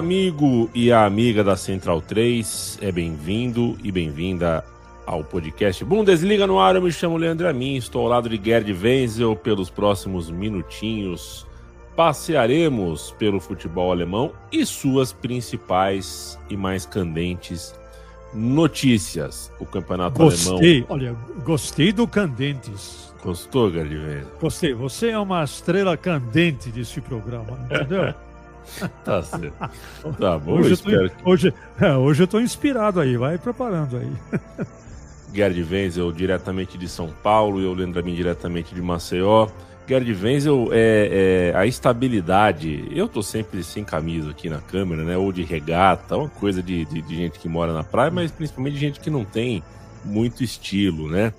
Amigo e a amiga da Central 3 é bem-vindo e bem-vinda ao podcast Bundesliga no ar. Eu me chamo Leandro Amin, estou ao lado de Gerd Wenzel. Pelos próximos minutinhos, passearemos pelo futebol alemão e suas principais e mais candentes notícias. O campeonato gostei, alemão. Olha, gostei do Candentes. Gostou, Gerd Wenzel? Gostei. Você é uma estrela candente desse programa, entendeu? Tá certo. Tá bom, hoje, eu espero tô, hoje, é, hoje eu tô inspirado aí, vai preparando aí. Gerd Wenzel diretamente de São Paulo e eu lembro mim diretamente de Maceió. Gerd Wenzel é, é, a estabilidade. Eu tô sempre sem camisa aqui na câmera, né? Ou de regata, uma coisa de, de, de gente que mora na praia, mas principalmente de gente que não tem muito estilo, né?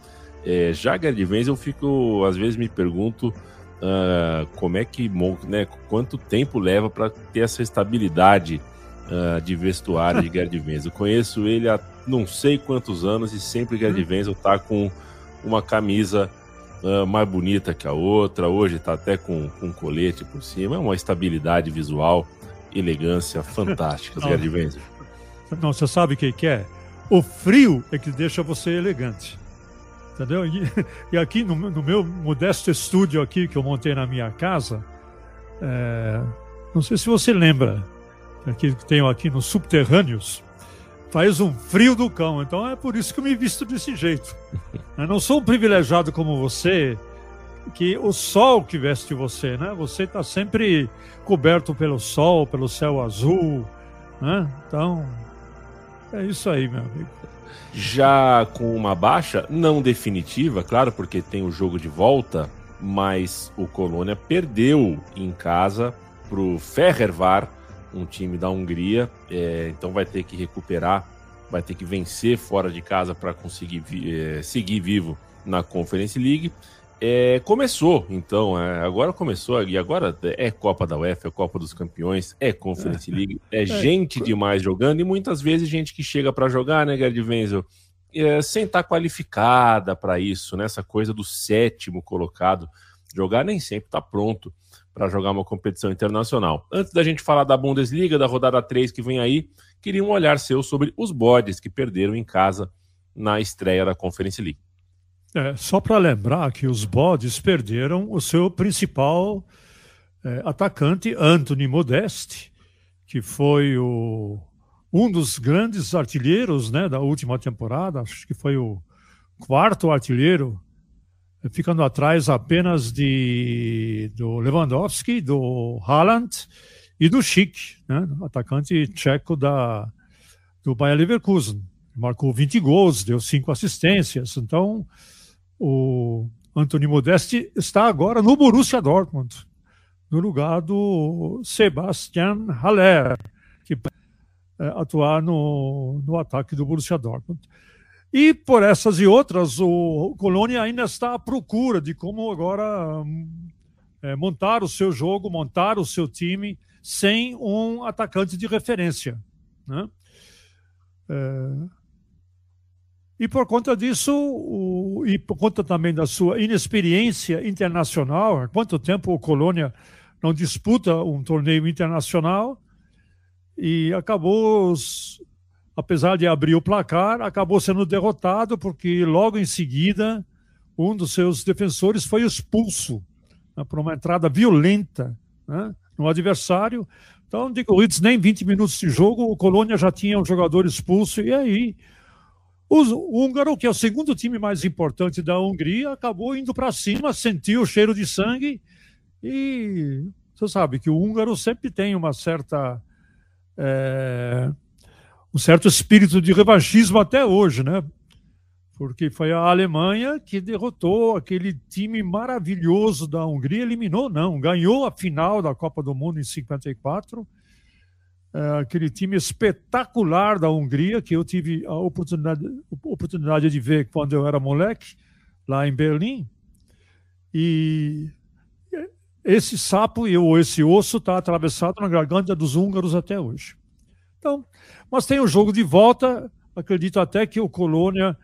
É, já Gerd Wenzel, eu fico, às vezes me pergunto uh, como é que, né, quanto tempo leva para ter essa estabilidade uh, de vestuário de Gerd Wenzel. Eu conheço ele há não sei quantos anos e sempre Gerd. Wenzel tá com uma camisa uh, mais bonita que a outra. Hoje tá até com, com um colete por cima. É uma estabilidade visual, elegância fantástica. Gerd Wenzel. Não, você sabe o que, que é? O frio é que deixa você elegante. Entendeu? E, e aqui no, no meu modesto estúdio aqui que eu montei na minha casa, é, não sei se você lembra, aqui que tenho aqui nos subterrâneos, faz um frio do cão. Então é por isso que eu me visto desse jeito. Eu não sou um privilegiado como você, que o sol que veste você, né? Você está sempre coberto pelo sol, pelo céu azul, né? Então é isso aí, meu amigo. Já com uma baixa, não definitiva, claro, porque tem o jogo de volta, mas o Colônia perdeu em casa pro Ferrervar, um time da Hungria, é, então vai ter que recuperar, vai ter que vencer fora de casa para conseguir vi- é, seguir vivo na Conference League. É, começou, então, é, agora começou, e agora é Copa da UEFA, é Copa dos Campeões, é Conference League, é gente demais jogando e muitas vezes gente que chega para jogar, né, Gerd Wenzel, é, sem estar qualificada para isso, né, essa coisa do sétimo colocado, jogar nem sempre está pronto para jogar uma competição internacional. Antes da gente falar da Bundesliga, da rodada 3 que vem aí, queria um olhar seu sobre os bodes que perderam em casa na estreia da Conference League. É, só para lembrar que os bodes perderam o seu principal é, atacante, Anthony Modeste, que foi o, um dos grandes artilheiros né, da última temporada, acho que foi o quarto artilheiro, é, ficando atrás apenas de, do Lewandowski, do Haaland e do Schick, né, atacante tcheco da, do Bayer Leverkusen. Marcou 20 gols, deu cinco assistências. Então, o Anthony Modeste está agora no Borussia Dortmund, no lugar do Sebastian Haller, que eh, atuar no, no ataque do Borussia Dortmund. E por essas e outras, o Colônia ainda está à procura de como agora eh, montar o seu jogo, montar o seu time sem um atacante de referência. Né? Eh, e por conta disso, o, e por conta também da sua inexperiência internacional, há quanto tempo o Colônia não disputa um torneio internacional e acabou, apesar de abrir o placar, acabou sendo derrotado porque logo em seguida um dos seus defensores foi expulso né, por uma entrada violenta né, no adversário. Então, decorridos nem 20 minutos de jogo, o Colônia já tinha um jogador expulso e aí o húngaro, que é o segundo time mais importante da Hungria, acabou indo para cima, sentiu o cheiro de sangue e Você sabe que o húngaro sempre tem uma certa é, um certo espírito de revanchismo até hoje, né? Porque foi a Alemanha que derrotou aquele time maravilhoso da Hungria, eliminou, não, ganhou a final da Copa do Mundo em 54. É, aquele time espetacular da Hungria que eu tive a oportunidade, oportunidade de ver quando eu era moleque lá em Berlim. E esse sapo ou esse osso está atravessado na garganta dos húngaros até hoje. Então, mas tem o jogo de volta. Acredito até que o Colônia,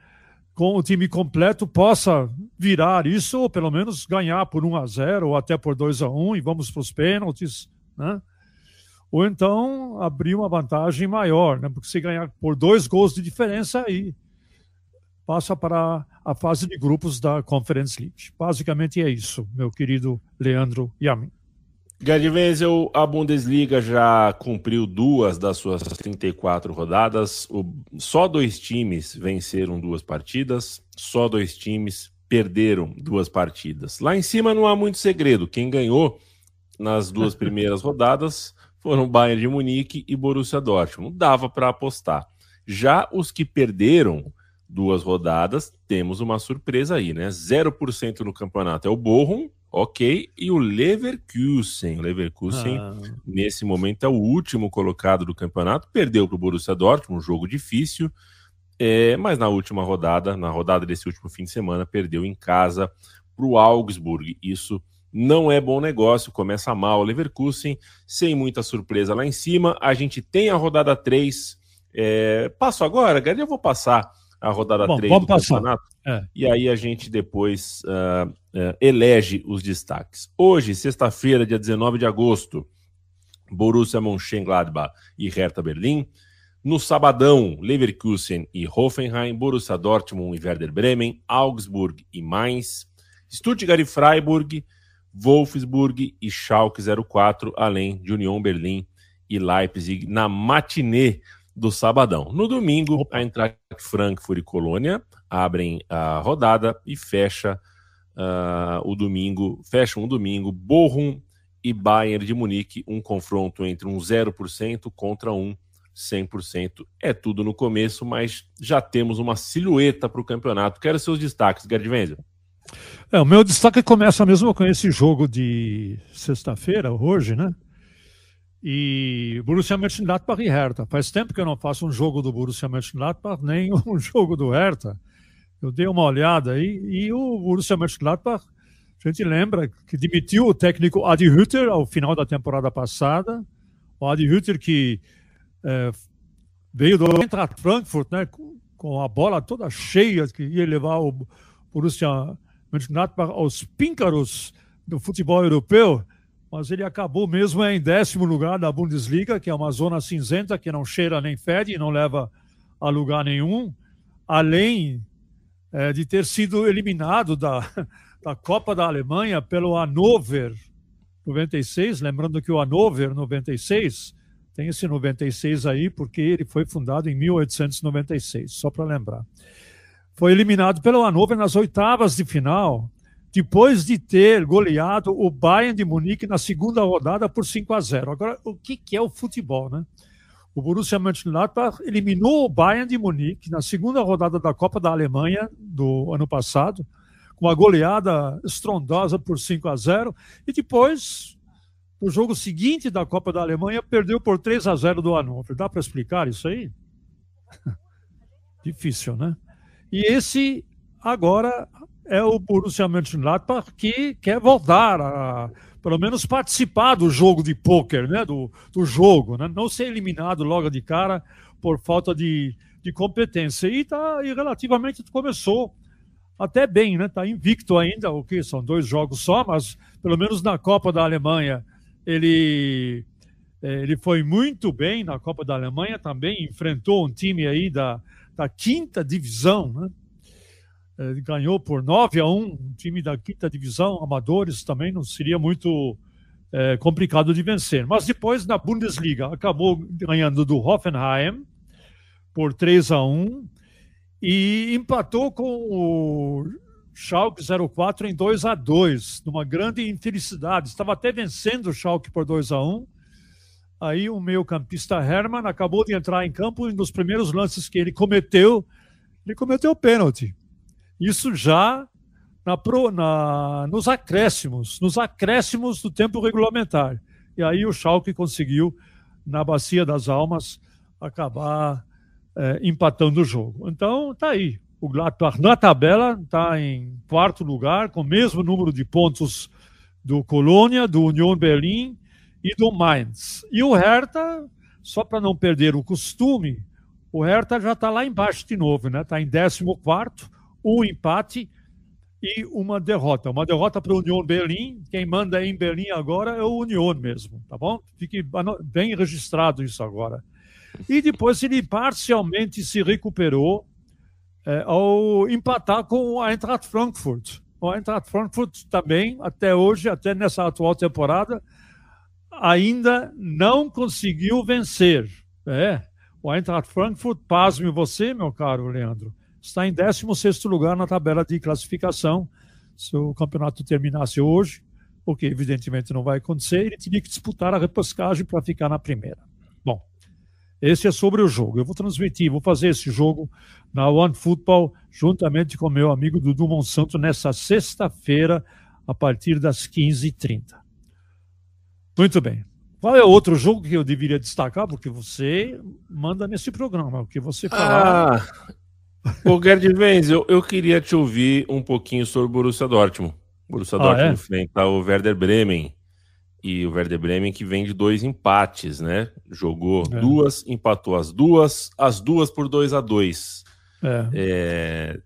com o time completo, possa virar isso, ou pelo menos ganhar por 1 a 0 ou até por 2 a 1 e vamos para os pênaltis, né? Ou então abrir uma vantagem maior, né? Porque se ganhar por dois gols de diferença, aí passa para a fase de grupos da Conference League. Basicamente é isso, meu querido Leandro Yamin. Gerd Wenzel, a Bundesliga já cumpriu duas das suas 34 rodadas. O, só dois times venceram duas partidas, só dois times perderam duas partidas. Lá em cima não há muito segredo. Quem ganhou nas duas primeiras rodadas foram Bayern de Munique e Borussia Dortmund. Dava para apostar. Já os que perderam duas rodadas, temos uma surpresa aí, né? 0% no campeonato é o Bochum, ok, e o Leverkusen. O Leverkusen, ah. nesse momento, é o último colocado do campeonato, perdeu para o Borussia Dortmund, um jogo difícil, é, mas na última rodada, na rodada desse último fim de semana, perdeu em casa para o Augsburg. Isso não é bom negócio, começa mal o Leverkusen, sem muita surpresa lá em cima. A gente tem a rodada 3. É, passo agora, Gary, eu vou passar a rodada Bom, 3 do passar. campeonato. É. E aí a gente depois uh, uh, elege os destaques. Hoje, sexta-feira, dia 19 de agosto, Borussia Mönchengladbach e Hertha Berlim. No sabadão, Leverkusen e Hoffenheim, Borussia Dortmund e Werder Bremen, Augsburg e Mainz, Stuttgart e Freiburg, Wolfsburg e Schalke 04, além de Union Berlim e Leipzig na matinê do sabadão. No domingo, a Eintracht Frankfurt e Colônia abrem a rodada e fecha uh, o domingo, fecham o domingo Bochum e Bayern de Munique, um confronto entre um 0% contra um 100%. É tudo no começo, mas já temos uma silhueta para o campeonato. Quero seus destaques, Gerd Wenzel. É, o meu destaque começa mesmo com esse jogo de sexta-feira, hoje, né? E Borussia Mönchengladbach e Hertha. Faz tempo que eu não faço um jogo do Borussia Mönchengladbach, nem um jogo do Hertha. Eu dei uma olhada aí e o Borussia Mönchengladbach, a gente lembra que demitiu o técnico Adi Hütter ao final da temporada passada. O Adi Hütter que é, veio do Eintracht Frankfurt, né, com, a bola toda cheia que ia levar o Borussia aos píncaros do futebol europeu mas ele acabou mesmo em décimo lugar da Bundesliga, que é uma zona cinzenta que não cheira nem fede e não leva a lugar nenhum, além é, de ter sido eliminado da, da Copa da Alemanha pelo Hannover 96, lembrando que o Hannover 96 tem esse 96 aí porque ele foi fundado em 1896, só para lembrar. Foi eliminado pelo Hannover nas oitavas de final depois de ter goleado o Bayern de Munique na segunda rodada por 5 a 0. Agora, o que, é o futebol, né? O Borussia Mönchengladbach eliminou o Bayern de Munique na segunda rodada da Copa da Alemanha do ano passado, com uma goleada estrondosa por 5 a 0, e depois, no jogo seguinte da Copa da Alemanha, perdeu por 3 a 0 do Hannover. Dá para explicar isso aí? Difícil, né? E esse agora é o Borussia Mönchengladbach que quer voltar a, pelo menos participar do jogo de pôquer, né? Do, do jogo, né? Não ser eliminado logo de cara por falta de, de competência. E, tá, e relativamente começou até bem, né? Está invicto ainda, o que são dois jogos só, mas pelo menos na Copa da Alemanha ele é, ele foi muito bem na Copa da Alemanha também, enfrentou um time aí da, da quinta divisão, né? É, ganhou por 9 a 1, um time da quinta divisão, amadores também, não seria muito é, complicado de vencer. Mas depois, na Bundesliga, acabou ganhando do Hoffenheim por 3 a 1 e empatou com o Schalke 04 em 2 a 2 numa grande infelicidade. Estava até vencendo o Schalke por 2 a 1 Aí o meio campista Hermann acabou de entrar em campo e nos primeiros lances que ele cometeu, ele cometeu pênalti. Isso já na, na, nos acréscimos, nos acréscimos do tempo regulamentar. E aí o Schalke conseguiu, na Bacia das Almas, acabar é, empatando o jogo. Então, tá aí. O Gladbach na tabela está em quarto lugar, com o mesmo número de pontos do Colônia, do Union Berlim e do Mainz. E o Hertha, só para não perder o costume, o Hertha já está lá embaixo de novo, né? Está em 14, um empate e uma derrota. Uma derrota para o Union Berlim. Quem manda em Berlim agora é o Union mesmo, tá bom? Fique bem registrado isso agora. E depois ele parcialmente se recuperou é, ao empatar com o Eintracht Frankfurt. O Eintracht Frankfurt também, até hoje, até nessa atual temporada, ainda não conseguiu vencer. É, o Eintracht Frankfurt, pasme você, meu caro Leandro, está em 16 lugar na tabela de classificação. Se o campeonato terminasse hoje, o que evidentemente não vai acontecer, ele teria que disputar a repescagem para ficar na primeira. Bom, esse é sobre o jogo. Eu vou transmitir, vou fazer esse jogo na One Football juntamente com meu amigo Dudu Monsanto nessa sexta-feira, a partir das 15h30. Muito bem. Qual é outro jogo que eu deveria destacar? Porque você manda nesse programa, o que você falar. Ah, Ô, Gerd Venz, eu, eu queria te ouvir um pouquinho sobre o Borussia Dortmund. O Borussia ah, Dortmund é? enfrenta o Werder Bremen. E o Werder Bremen que vem de dois empates, né? Jogou é. duas, empatou as duas, as duas por 2 a 2 é. é.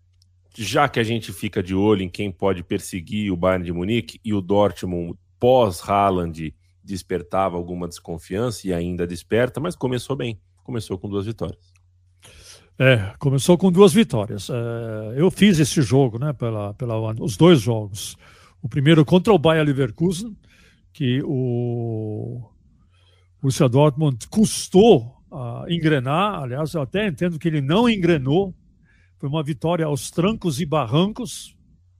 Já que a gente fica de olho em quem pode perseguir o Bayern de Munique e o Dortmund pós-Haaland despertava alguma desconfiança e ainda desperta, mas começou bem. Começou com duas vitórias. É, começou com duas vitórias. É, eu fiz esse jogo, né, pela, pela, os dois jogos. O primeiro contra o Bayer Leverkusen, que o Borussia Dortmund custou uh, engrenar. Aliás, eu até entendo que ele não engrenou. Foi uma vitória aos trancos e barrancos,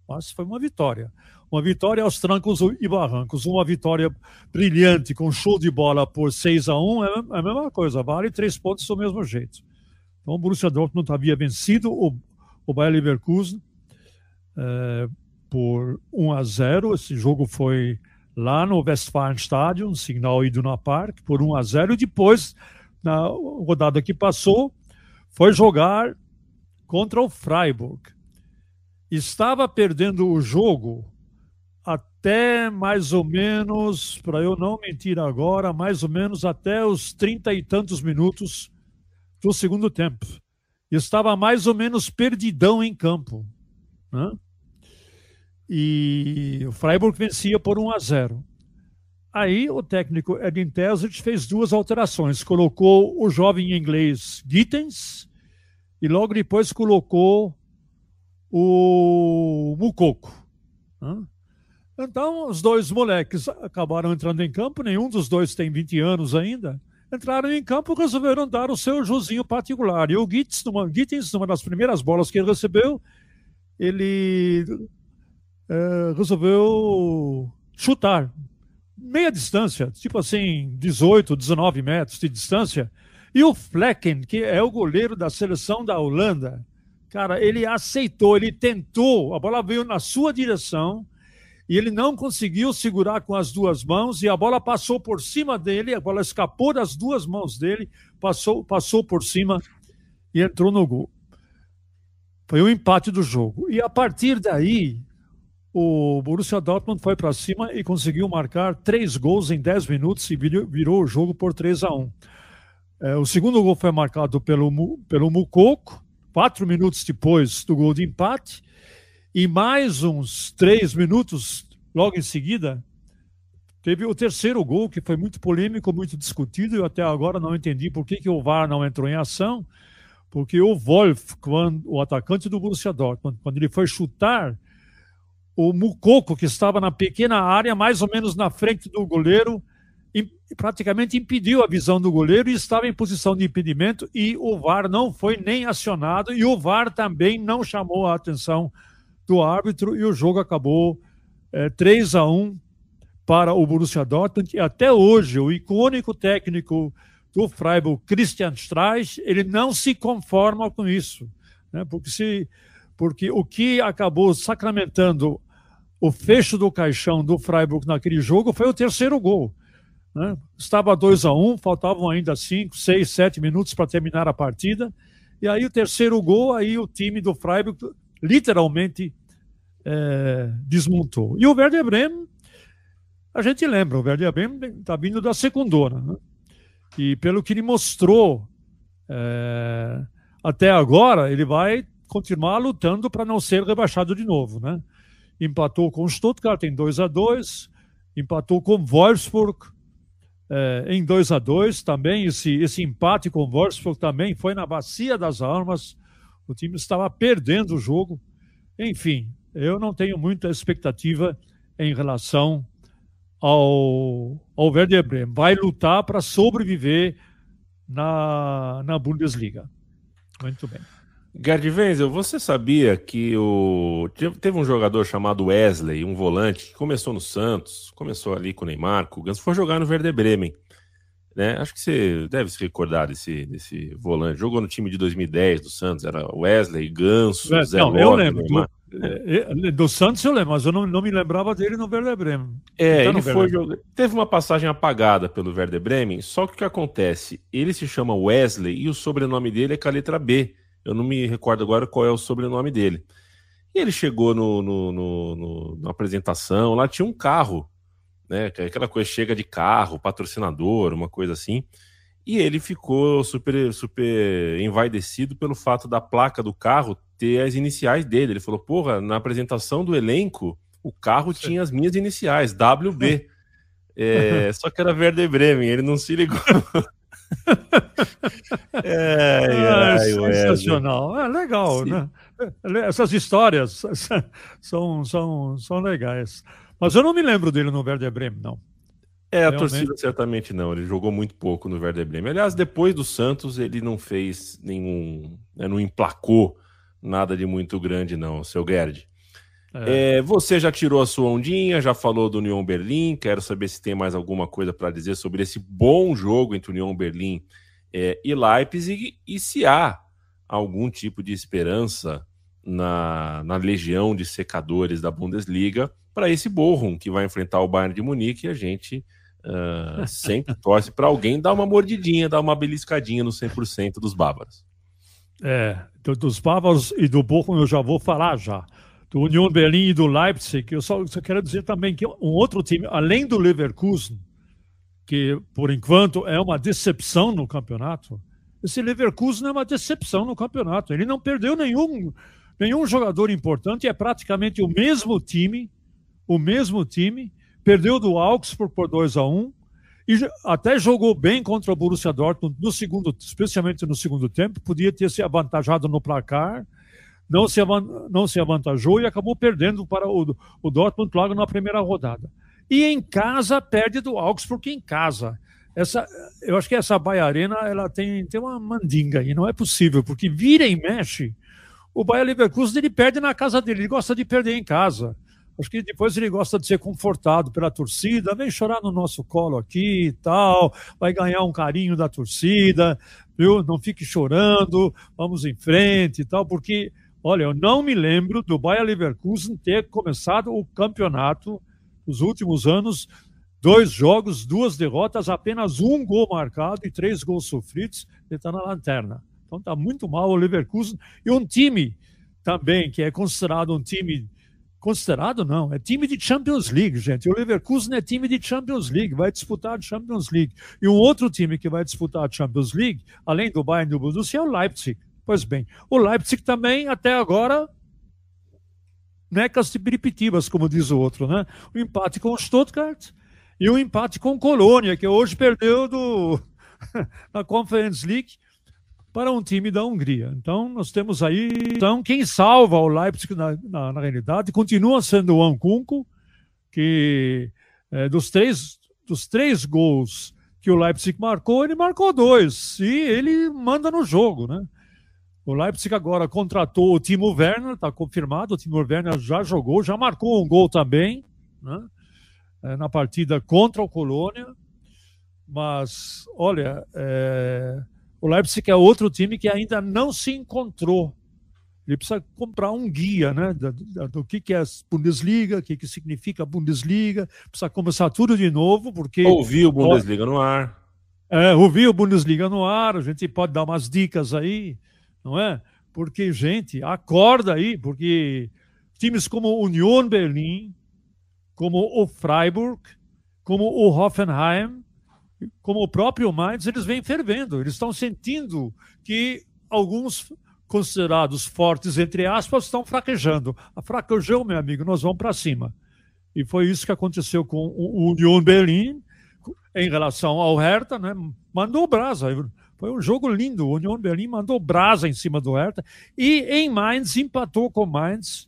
mas foi uma vitória. Uma vitória aos trancos e barrancos. Uma vitória brilhante, com show de bola por 6 a 1 é, é a mesma coisa, vale três pontos do mesmo jeito. Então, o Borussia Dortmund havia vencido o, o Bayer Leverkusen é, por 1 a 0. Esse jogo foi lá no Westfalenstadion, Signal Iduna Park, por 1 a 0. E depois, na rodada que passou, foi jogar contra o Freiburg. Estava perdendo o jogo até mais ou menos, para eu não mentir agora, mais ou menos até os trinta e tantos minutos do segundo tempo. Estava mais ou menos perdidão em campo. Né? E o Freiburg vencia por 1 a 0. Aí o técnico Edin Terzic fez duas alterações. Colocou o jovem inglês Gittens e logo depois colocou o Mukoko. Né? Então, os dois moleques acabaram entrando em campo, nenhum dos dois tem 20 anos ainda entraram em campo e resolveram dar o seu josinho particular. E o Gittens, numa, Gittens, numa das primeiras bolas que ele recebeu, ele é, resolveu chutar meia distância, tipo assim, 18, 19 metros de distância. E o Flecken, que é o goleiro da seleção da Holanda, cara, ele aceitou, ele tentou, a bola veio na sua direção, e ele não conseguiu segurar com as duas mãos e a bola passou por cima dele, a bola escapou das duas mãos dele, passou, passou por cima e entrou no gol. Foi o um empate do jogo. E a partir daí, o Borussia Dortmund foi para cima e conseguiu marcar três gols em dez minutos e virou, o jogo por 3 a 1. É, o segundo gol foi marcado pelo, pelo Mukoko, quatro minutos depois do gol de empate. E mais uns três minutos, logo em seguida, teve o terceiro gol, que foi muito polêmico, muito discutido. Eu até agora não entendi por que, que o VAR não entrou em ação. Porque o Wolf, quando, o atacante do Borussia Dortmund, quando ele foi chutar, o Mucoco, que estava na pequena área, mais ou menos na frente do goleiro, praticamente impediu a visão do goleiro e estava em posição de impedimento e o VAR não foi nem acionado e o VAR também não chamou a atenção do árbitro e o jogo acabou é, 3 a 1 para o Borussia Dortmund e até hoje o icônico técnico do Freiburg, Christian Streich, ele não se conforma com isso, né? porque, se, porque o que acabou sacramentando o fecho do caixão do Freiburg naquele jogo foi o terceiro gol. Né? Estava 2 a 1 um, faltavam ainda 5, 6, 7 minutos para terminar a partida. E aí o terceiro gol, aí o time do Freiburg literalmente é, desmontou. E o Werder Bremen, a gente lembra, o Werder Bremen está vindo da secundona. Né? E pelo que ele mostrou é, até agora, ele vai continuar lutando para não ser rebaixado de novo. Né? Empatou com o Stuttgart em 2 a 2 empatou com Wolfsburg é, em 2 a 2 também. Esse, esse empate com o Wolfsburg também foi na bacia das almas. O time estava perdendo o jogo. Enfim, eu não tenho muita expectativa em relação ao, ao Werder Bremen. Vai lutar para sobreviver na, na Bundesliga. Muito bem. Gerd Wenzel, você sabia que o... teve um jogador chamado Wesley, um volante, que começou no Santos, começou ali com o Neymar, com o Ganso, foi jogar no Werder Bremen. Né? Acho que você deve se recordar desse, desse volante. Jogou no time de 2010 do Santos, era Wesley, Ganso, é, Zé Não, Lopes, eu lembro. Neymar. Do, é, do, Santos eu lembro, mas eu não, não, me lembrava dele no Werder Bremen. É, ele, foi jogar. Teve uma passagem apagada pelo Werder Bremen, só que o que acontece? Ele se chama Wesley e o sobrenome dele é com a letra B. Eu não me recordo agora qual é o sobrenome dele. E ele chegou no, no, no, no na apresentação, lá tinha um carro, né? Aquela coisa chega de carro, patrocinador, uma coisa assim. E ele ficou super, super envaidecido pelo fato da placa do carro ter as iniciais dele. Ele falou: Porra, na apresentação do elenco, o carro tinha as minhas iniciais, WB. É, só que era Werder Bremen, ele não se ligou. é, é, sensacional. É legal, Sim. né? Essas histórias são, são, são legais. Mas eu não me lembro dele no Werder Bremen, não. É, a torcida certamente não. Ele jogou muito pouco no Werder Bremen. Aliás, depois do Santos, ele não fez nenhum. Né, não emplacou nada de muito grande, não, seu Gerd. É. É, você já tirou a sua ondinha, já falou do União Berlim. Quero saber se tem mais alguma coisa para dizer sobre esse bom jogo entre União Berlim é, e Leipzig e se há algum tipo de esperança na, na legião de secadores da Bundesliga para esse Bochum que vai enfrentar o Bayern de Munique e a gente uh, sempre torce para alguém dar uma mordidinha, dar uma beliscadinha no 100% dos bávaros. É, dos bávaros e do Bochum eu já vou falar já do Union Berlim e do Leipzig. Eu só, só quero dizer também que um outro time, além do Leverkusen, que por enquanto é uma decepção no campeonato, esse Leverkusen é uma decepção no campeonato. Ele não perdeu nenhum, nenhum jogador importante, é praticamente o mesmo time, o mesmo time, perdeu do Augsburg por 2 a 1 e até jogou bem contra o Borussia Dortmund no segundo, especialmente no segundo tempo, podia ter se avantajado no placar, não se, não se avantajou e acabou perdendo para o, o Dortmund logo na primeira rodada. E em casa perde do Augsburg em casa. Essa, eu acho que essa Bahia Arena ela tem, tem uma mandinga e não é possível, porque vira e mexe. O Bahia Leverkusen ele perde na casa dele, ele gosta de perder em casa. Acho que depois ele gosta de ser confortado pela torcida, vem chorar no nosso colo aqui e tal, vai ganhar um carinho da torcida, viu? Não fique chorando, vamos em frente e tal, porque Olha, eu não me lembro do Bayer Leverkusen ter começado o campeonato nos últimos anos, dois jogos, duas derrotas, apenas um gol marcado e três gols sofridos, ele está na lanterna. Então está muito mal o Leverkusen. E um time também que é considerado um time. Considerado não, é time de Champions League, gente. O Leverkusen é time de Champions League, vai disputar a Champions League. E um outro time que vai disputar a Champions League, além do Bayern do Borussia, é o Leipzig. Pois bem, o Leipzig também, até agora, necas de peripetibas, como diz o outro, né? O empate com o Stuttgart e o empate com o Colônia, que hoje perdeu do, na Conference League para um time da Hungria. Então, nós temos aí. Então, quem salva o Leipzig na, na, na realidade continua sendo o Ankunku, que é, dos, três, dos três gols que o Leipzig marcou, ele marcou dois. E ele manda no jogo, né? O Leipzig agora contratou o Timo Werner, está confirmado. O Timo Werner já jogou, já marcou um gol também, né? é, na partida contra o Colônia. Mas, olha, é, o Leipzig é outro time que ainda não se encontrou. Ele precisa comprar um guia né, do, do que, que é a Bundesliga, o que, que significa a Bundesliga. Precisa começar tudo de novo, porque. Ouvir o Bundesliga no ar. É, ouvir o Bundesliga no ar, a gente pode dar umas dicas aí, não é? Porque, gente, acorda aí, porque times como Union Berlin, como o Freiburg, como o Hoffenheim, como o próprio Mainz, eles vêm fervendo. Eles estão sentindo que alguns considerados fortes, entre aspas, estão fraquejando. A fraquejou, meu amigo, nós vamos para cima. E foi isso que aconteceu com o Union Berlin em relação ao Hertha, né? mandou brasa. Foi um jogo lindo. O Union Berlin mandou brasa em cima do Hertha. E em Mainz, empatou com Mainz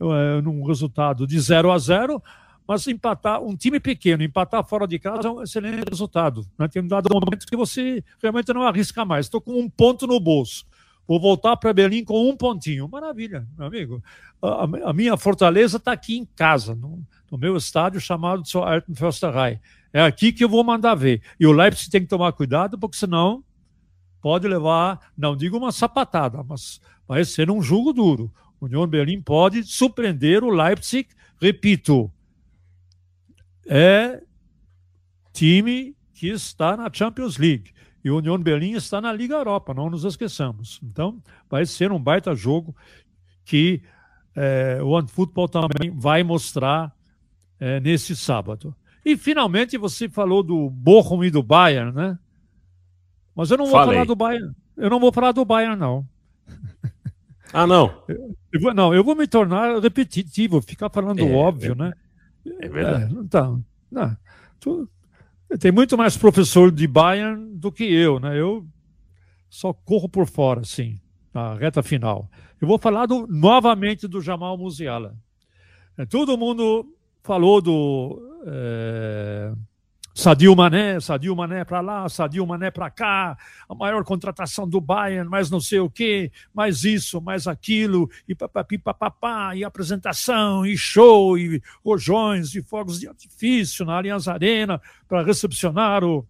é, num resultado de 0 a 0 mas empatar, um time pequeno, empatar fora de casa é um excelente resultado. Né? Tem um dado momento que você realmente não arrisca mais. Estou com um ponto no bolso. Vou voltar para Berlim com um pontinho. Maravilha, meu amigo. A, a minha fortaleza está aqui em casa, no, no, meu estádio chamado Zur Alten Försterei. É aqui que eu vou mandar ver. E o Leipzig tem que tomar cuidado, porque senão pode levar, não digo uma sapatada, mas vai ser um jogo duro. O União Berlim pode surpreender o Leipzig, repito, é time que está na Champions League. E o União Berlim está na Liga Europa, não nos esqueçamos. Então, vai ser um baita jogo que é, o OneFootball também vai mostrar é, nesse sábado. E, finalmente, você falou do Bochum e do Bayern, né? Mas eu não vou Falei. falar do Bayern. Eu não vou falar do Bayern, não. Ah, não? Eu, eu vou, não, eu vou me tornar repetitivo, ficar falando é, óbvio, né? É verdade. É, então, não, tu, tem muito mais professor de Bayern do que eu, né? Eu só corro por fora, assim, na reta final. Eu vou falar do, novamente do Jamal Musiala. É, todo mundo falou do é, Sadio Mané, Sadio Mané para lá, Sadio Mané para cá, a maior contratação do Bayern, mais não sei o quê, mais isso, mais aquilo, e papapi, papapá, e apresentação, e show, e rojões, e fogos de artifício na Allianz Arena para recepcionar o,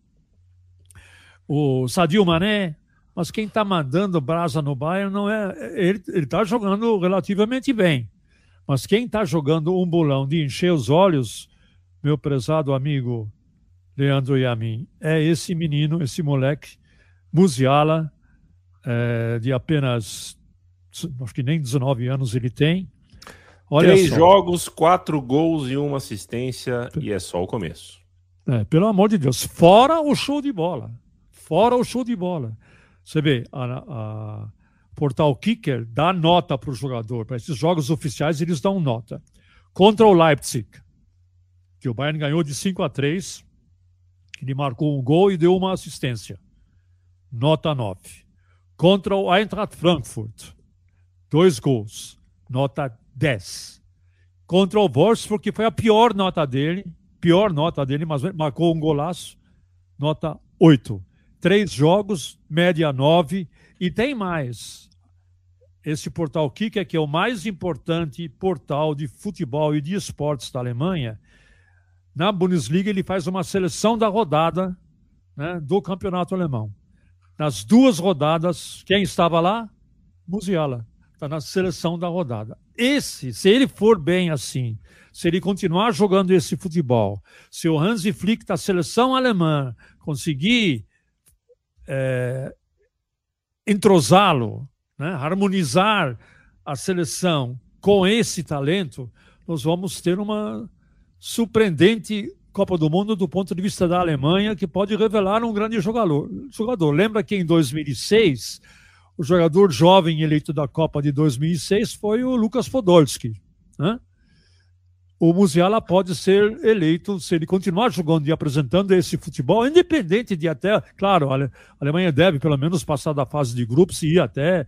o Sadio Mané. Mas quem está mandando brasa no Bayern não é. Ele está jogando relativamente bem. Mas quem está jogando um bolão de encher os olhos, meu prezado amigo Leandro e a mim, é esse menino, esse moleque, Musiala, é, de apenas, acho que nem 19 anos ele tem. Olha Três só. jogos, quatro gols e uma assistência, e é só o começo. É, pelo amor de Deus, fora o show de bola. Fora o show de bola. Você vê, a, a Portal Kicker dá nota para o jogador. Para esses jogos oficiais, eles dão nota. Contra o Leipzig, que o Bayern ganhou de 5 a 3, ele marcou um gol e deu uma assistência. Nota 9. Contra o Eintracht Frankfurt, dois gols. Nota 10. Contra o Wolfsburg, que foi a pior nota dele, pior nota dele, mas marcou um golaço. Nota 8. Três jogos, média 9. E tem mais. Esse portal Kicker, que é o mais importante portal de futebol e de esportes da Alemanha, na Bundesliga ele faz uma seleção da rodada né, do campeonato alemão. Nas duas rodadas, quem estava lá? Musiala. Está na seleção da rodada. Esse, se ele for bem assim, se ele continuar jogando esse futebol, se o Hansi Flick da seleção alemã conseguir é, entrosá-lo, né, harmonizar a seleção com esse talento, nós vamos ter uma surpreendente Copa do Mundo do ponto de vista da Alemanha, que pode revelar um grande jogador. jogador. Lembra que em 2006, o jogador jovem eleito da Copa de 2006 foi o Lucas Podolski. Né? O Musiala pode ser eleito, se ele continuar jogando e apresentando esse futebol, independente de até. Claro, a Alemanha deve pelo menos passar da fase de grupos e ir até.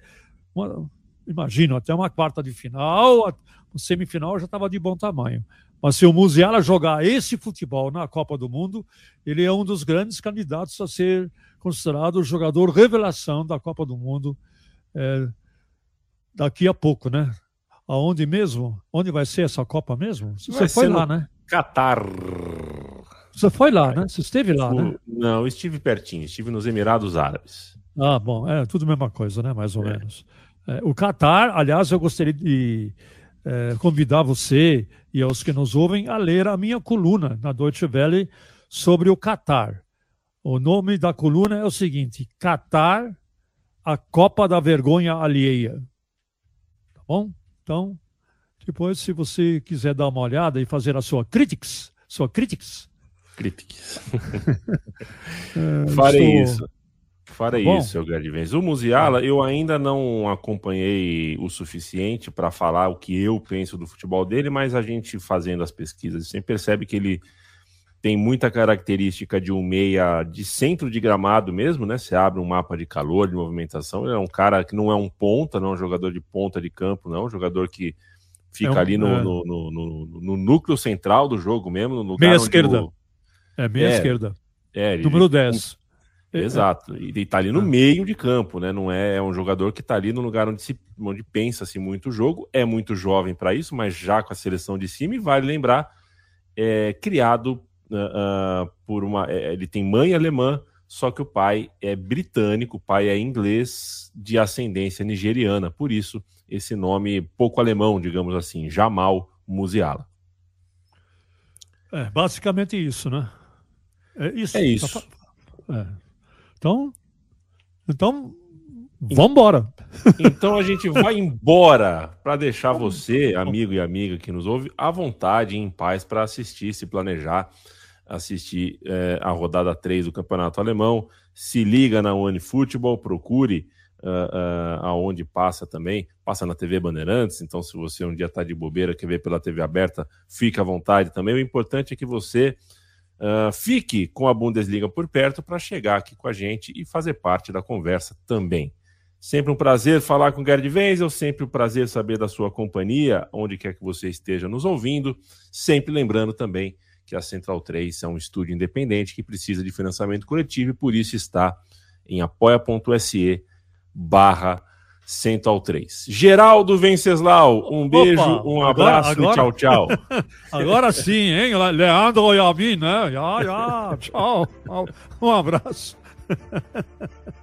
Imagino, até uma quarta de final, uma semifinal já estava de bom tamanho. Mas se o Musiala jogar esse futebol na Copa do Mundo, ele é um dos grandes candidatos a ser considerado o jogador revelação da Copa do Mundo é, daqui a pouco, né? Aonde mesmo? Onde vai ser essa Copa mesmo? Você Vai foi lá, né? Catar. Você foi lá, né? Você esteve lá, né? Não, estive pertinho, estive nos Emirados Árabes. Ah, bom, é tudo a mesma coisa, né? Mais ou É. menos. É, o Catar, aliás, eu gostaria de é, convidar você e aos que nos ouvem a ler a minha coluna na Deutsche Welle sobre o Catar. O nome da coluna é o seguinte: Catar, a Copa da Vergonha Alheia. Tá bom? Então, depois, se você quiser dar uma olhada e fazer a sua critics, sua critics, Critiques. é, Farei estou- isso. Farei Bom. isso, seu Gardivens. O Musiala, eu ainda não acompanhei o suficiente para falar o que eu penso do futebol dele, mas a gente fazendo as pesquisas, você percebe que ele tem muita característica de um meia de centro de gramado mesmo, né? Você abre um mapa de calor, de movimentação. Ele é um cara que não é um ponta, não é um jogador de ponta de campo, não. É um jogador que fica É um- ali no, é. no, no- no- núcleo central do jogo mesmo, no lugar Meia esquerda. o- É meia É, esquerda. é, ele- Número 10. É, Exato. E ele tá ali no Ah. meio de campo, né? Não é, é um jogador que tá ali no lugar onde, se, onde pensa-se muito o jogo. É muito jovem para isso, mas já com a seleção de cima, e vale lembrar, é criado ah, ah, por uma. é, ele tem mãe alemã, só que o pai é britânico, o pai é inglês de ascendência nigeriana. Por isso, esse nome pouco alemão, digamos assim, Jamal Musiala. É, basicamente isso, né? É isso. É isso. É. Então, então, vamos embora. Então a gente vai embora para deixar você, amigo e amiga que nos ouve, à vontade, em paz, para assistir, se planejar, assistir eh, a rodada 3 do Campeonato Alemão. Se liga na One Football, procure ah, ah, aonde passa também. Passa na TV Bandeirantes, então se você um dia está de bobeira, quer ver pela TV aberta, fique à vontade também. O importante é que você ah, fique com a Bundesliga por perto para chegar aqui com a gente e fazer parte da conversa também. Sempre um prazer falar com o Gerd Wenzel, sempre um prazer saber da sua companhia, onde quer que você esteja nos ouvindo. Sempre lembrando também que a Central 3 é um estúdio independente que precisa de financiamento coletivo e por isso está em apoia.se barra Central 3. Geraldo Venceslau, um Opa, beijo, um agora- abraço agora- e tchau, tchau. Agora sim, hein? Le- Leandro a mim, né? Já, já, tchau. Um abraço.